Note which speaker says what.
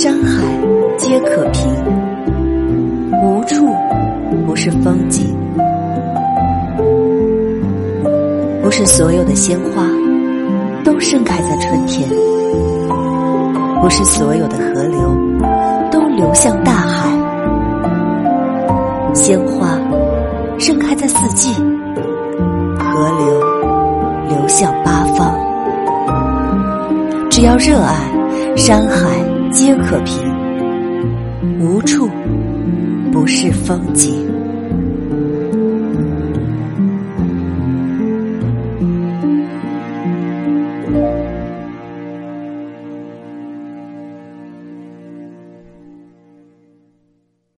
Speaker 1: 山海皆可平。无处不是风景。不是所有的鲜花都盛开在春天。不是所有的河流都流向大海。鲜花盛开在四季河流流向八方。只要热爱山海皆可平，无处不是风景。